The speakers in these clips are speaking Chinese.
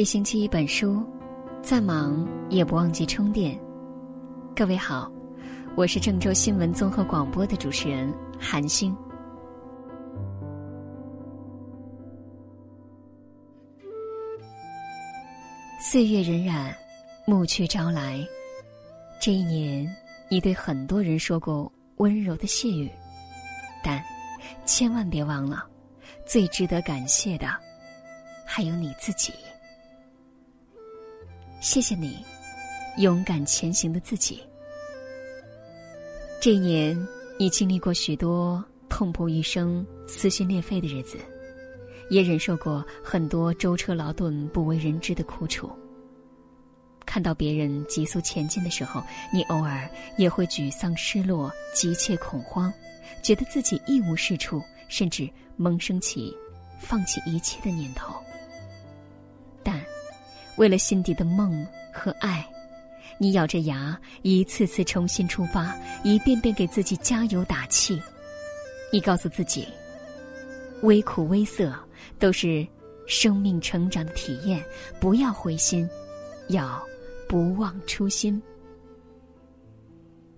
一星期一本书，再忙也不忘记充电。各位好，我是郑州新闻综合广播的主持人韩星。岁月荏苒，暮去朝来。这一年，你对很多人说过温柔的谢语，但千万别忘了，最值得感谢的还有你自己。谢谢你，勇敢前行的自己。这一年，你经历过许多痛不欲生、撕心裂肺的日子。也忍受过很多舟车劳顿、不为人知的苦楚。看到别人急速前进的时候，你偶尔也会沮丧、失落、急切恐慌，觉得自己一无是处，甚至萌生起放弃一切的念头。为了心底的梦和爱，你咬着牙，一次次重新出发，一遍遍给自己加油打气。你告诉自己。微苦微涩，都是生命成长的体验。不要灰心，要不忘初心。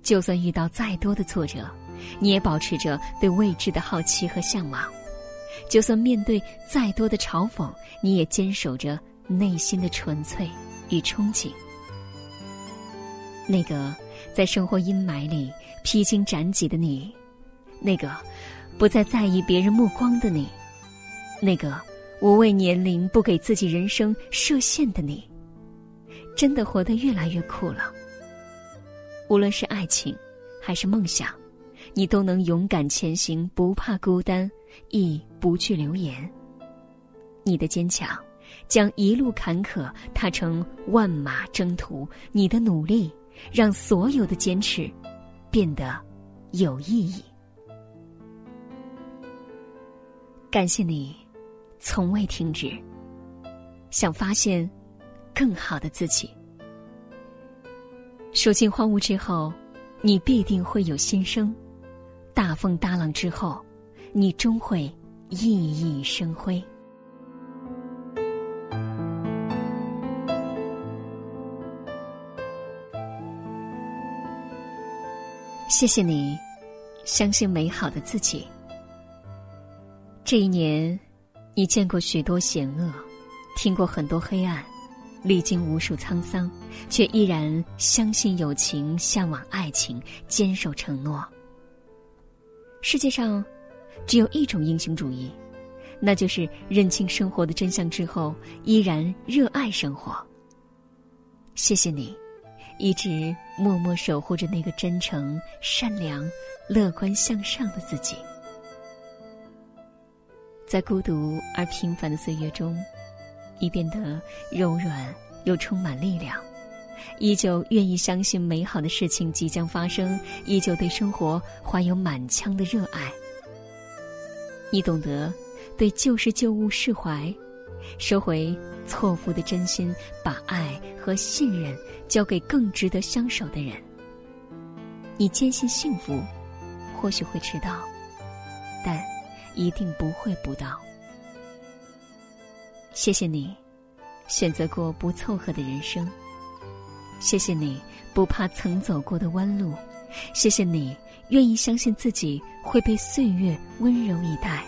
就算遇到再多的挫折，你也保持着对未知的好奇和向往；就算面对再多的嘲讽，你也坚守着内心的纯粹与憧憬。那个在生活阴霾里披荆斩棘的你，那个。不再在意别人目光的你，那个无畏年龄、不给自己人生设限的你，真的活得越来越酷了。无论是爱情，还是梦想，你都能勇敢前行，不怕孤单，亦不惧流言。你的坚强，将一路坎坷踏成万马征途；你的努力，让所有的坚持变得有意义。感谢你，从未停止。想发现更好的自己。数尽荒芜之后，你必定会有新生；大风大浪之后，你终会熠熠生辉。谢谢你，相信美好的自己。这一年，你见过许多险恶，听过很多黑暗，历经无数沧桑，却依然相信友情，向往爱情，坚守承诺。世界上，只有一种英雄主义，那就是认清生活的真相之后，依然热爱生活。谢谢你，一直默默守护着那个真诚、善良、乐观向上的自己。在孤独而平凡的岁月中，你变得柔软又充满力量，依旧愿意相信美好的事情即将发生，依旧对生活怀有满腔的热爱。你懂得对旧事旧物释怀，收回错付的真心，把爱和信任交给更值得相守的人。你坚信幸福或许会迟到，但。一定不会不到。谢谢你，选择过不凑合的人生。谢谢你不怕曾走过的弯路。谢谢你愿意相信自己会被岁月温柔以待，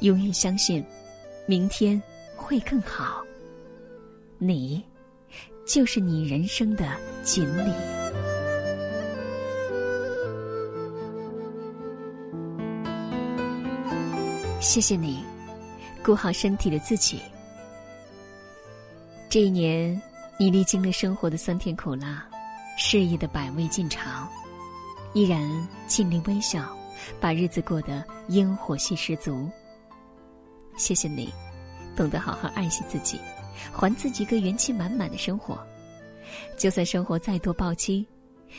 永远相信明天会更好。你，就是你人生的锦鲤。谢谢你，顾好身体的自己。这一年，你历经了生活的酸甜苦辣，事业的百味尽尝，依然尽力微笑，把日子过得烟火气十足。谢谢你，懂得好好爱惜自己，还自己一个元气满满的生活。就算生活再多暴击，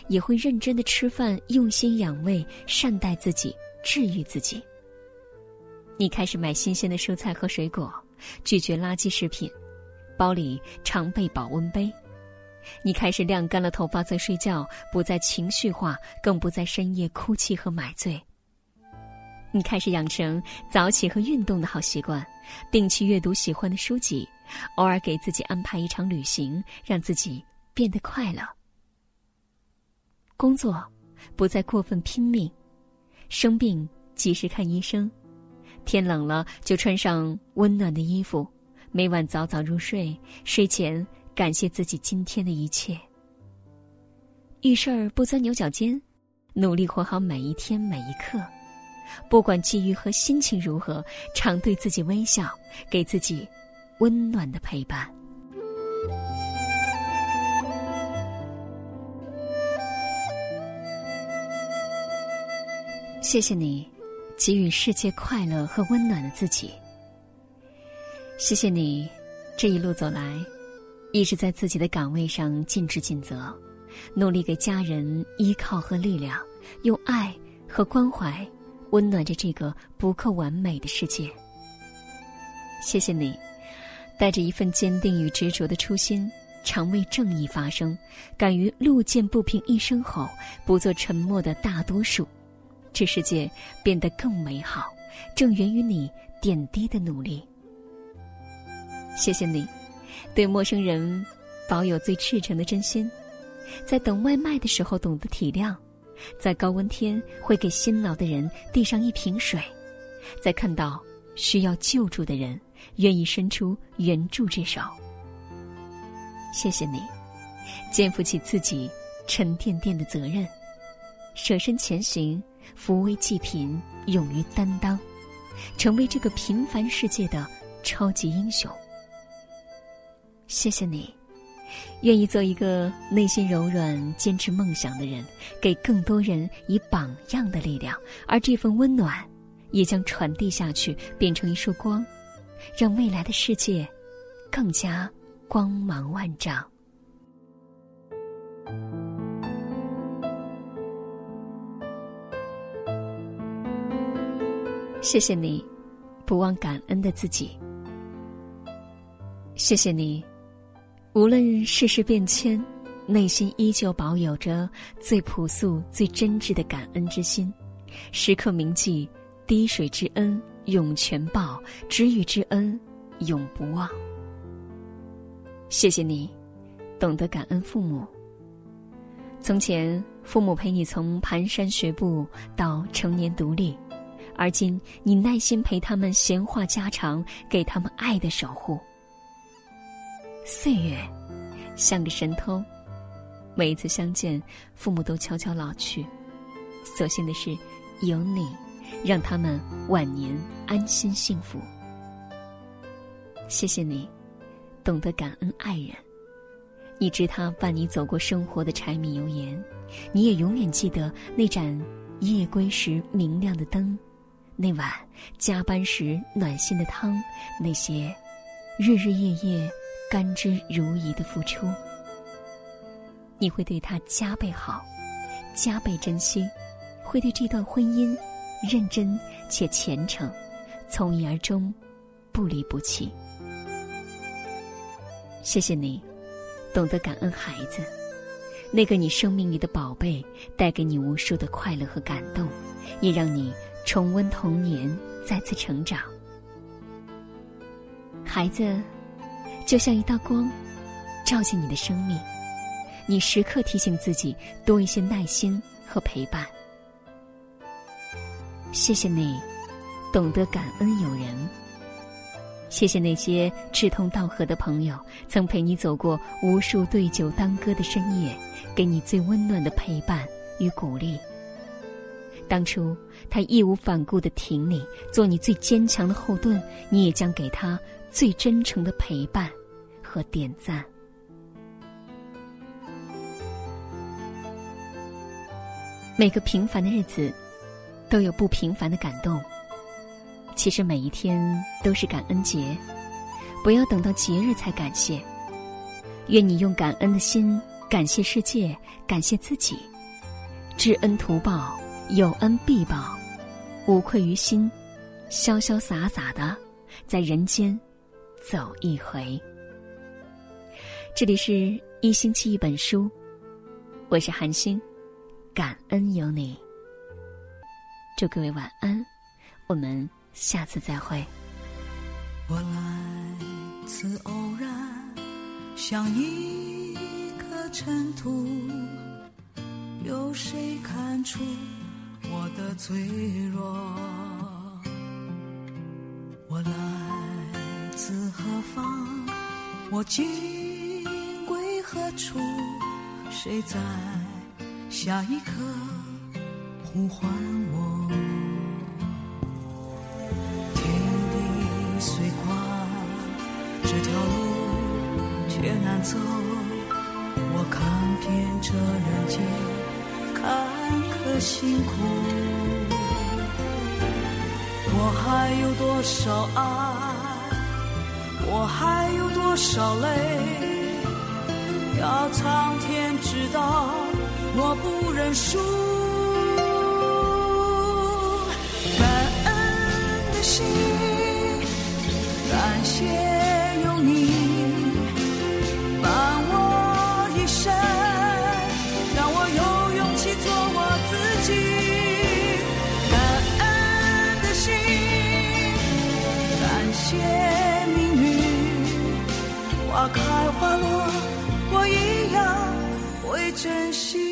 也会认真的吃饭，用心养胃，善待自己，治愈自己。你开始买新鲜的蔬菜和水果，拒绝垃圾食品，包里常备保温杯。你开始晾干了头发再睡觉，不再情绪化，更不在深夜哭泣和买醉。你开始养成早起和运动的好习惯，定期阅读喜欢的书籍，偶尔给自己安排一场旅行，让自己变得快乐。工作不再过分拼命，生病及时看医生，天冷了就穿上温暖的衣服，每晚早早入睡，睡前感谢自己今天的一切。遇事儿不钻牛角尖，努力活好每一天每一刻。不管际遇和心情如何，常对自己微笑，给自己温暖的陪伴。谢谢你，给予世界快乐和温暖的自己。谢谢你，这一路走来，一直在自己的岗位上尽职尽责，努力给家人依靠和力量，用爱和关怀。温暖着这个不够完美的世界。谢谢你，带着一份坚定与执着的初心，常为正义发声，敢于路见不平一声吼，不做沉默的大多数。这世界变得更美好，正源于你点滴的努力。谢谢你，对陌生人保有最赤诚的真心，在等外卖的时候懂得体谅。在高温天，会给辛劳的人递上一瓶水；在看到需要救助的人，愿意伸出援助之手。谢谢你，肩负起自己沉甸甸的责任，舍身前行，扶危济贫，勇于担当，成为这个平凡世界的超级英雄。谢谢你。愿意做一个内心柔软、坚持梦想的人，给更多人以榜样的力量，而这份温暖，也将传递下去，变成一束光，让未来的世界更加光芒万丈。谢谢你，不忘感恩的自己。谢谢你。无论世事变迁，内心依旧保有着最朴素、最真挚的感恩之心，时刻铭记“滴水之恩涌泉报，知遇之恩永不忘”。谢谢你，懂得感恩父母。从前，父母陪你从蹒跚学步到成年独立，而今你耐心陪他们闲话家常，给他们爱的守护。岁月像个神偷，每一次相见，父母都悄悄老去。所幸的是，有你，让他们晚年安心幸福。谢谢你，懂得感恩爱人。你知他伴你走过生活的柴米油盐，你也永远记得那盏夜归时明亮的灯，那碗加班时暖心的汤，那些日日夜夜。甘之如饴的付出，你会对他加倍好，加倍珍惜，会对这段婚姻认真且虔诚，从一而终，不离不弃。谢谢你，懂得感恩孩子，那个你生命里的宝贝，带给你无数的快乐和感动，也让你重温童年，再次成长。孩子。就像一道光，照进你的生命，你时刻提醒自己多一些耐心和陪伴。谢谢你，懂得感恩有人。谢谢那些志同道合的朋友，曾陪你走过无数对酒当歌的深夜，给你最温暖的陪伴与鼓励。当初他义无反顾的挺你，做你最坚强的后盾，你也将给他最真诚的陪伴。和点赞。每个平凡的日子，都有不平凡的感动。其实每一天都是感恩节，不要等到节日才感谢。愿你用感恩的心感谢世界，感谢自己，知恩图报，有恩必报，无愧于心，潇潇洒洒的在人间走一回。这里是一星期一本书，我是韩星，感恩有你。祝各位晚安，我们下次再会。我来。自偶然，像一颗尘土，有谁看出我的脆弱？我来自何方？我今何处？谁在下一刻呼唤我？天地虽宽，这条路却难走。我看遍这人间坎坷辛苦，我还有多少爱？我还有多少泪？要苍天知道，我不认输。珍惜。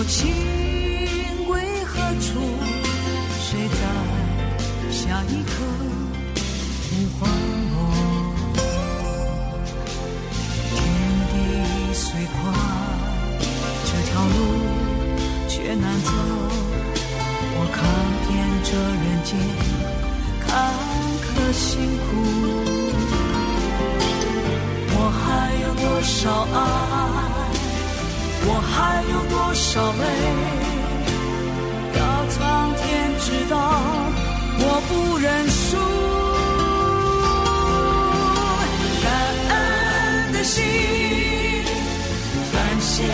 我情归何处？谁在下一刻呼唤我？天地虽宽，这条路却难走。我看遍这人间坎坷辛苦，我还有多少爱？我还有多少泪？要苍天知道，我不认输。感恩的心，感谢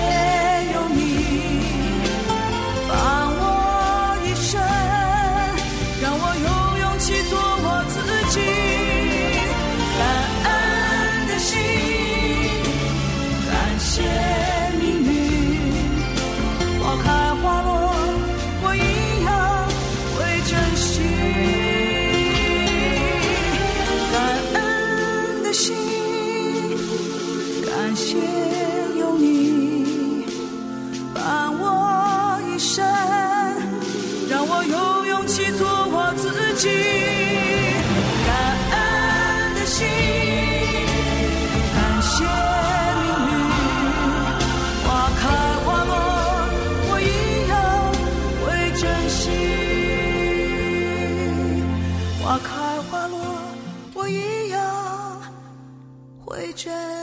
有勇气做我自己感恩的心感谢命运花开花落我一样会珍惜花开花落我一样会珍